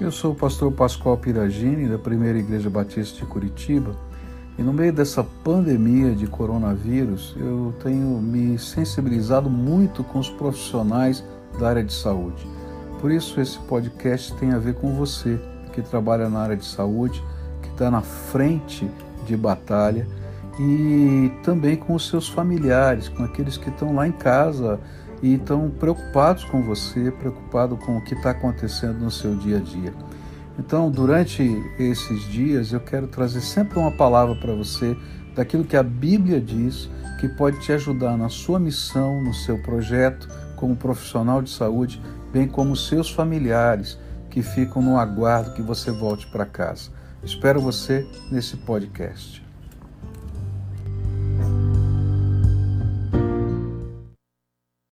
Eu sou o pastor Pascoal Piragini, da Primeira Igreja Batista de Curitiba, e no meio dessa pandemia de coronavírus, eu tenho me sensibilizado muito com os profissionais da área de saúde. Por isso, esse podcast tem a ver com você que trabalha na área de saúde, que está na frente de batalha e também com os seus familiares, com aqueles que estão lá em casa e estão preocupados com você, preocupados com o que está acontecendo no seu dia a dia. Então, durante esses dias, eu quero trazer sempre uma palavra para você daquilo que a Bíblia diz que pode te ajudar na sua missão, no seu projeto como profissional de saúde, bem como seus familiares que ficam no aguardo que você volte para casa. Espero você nesse podcast.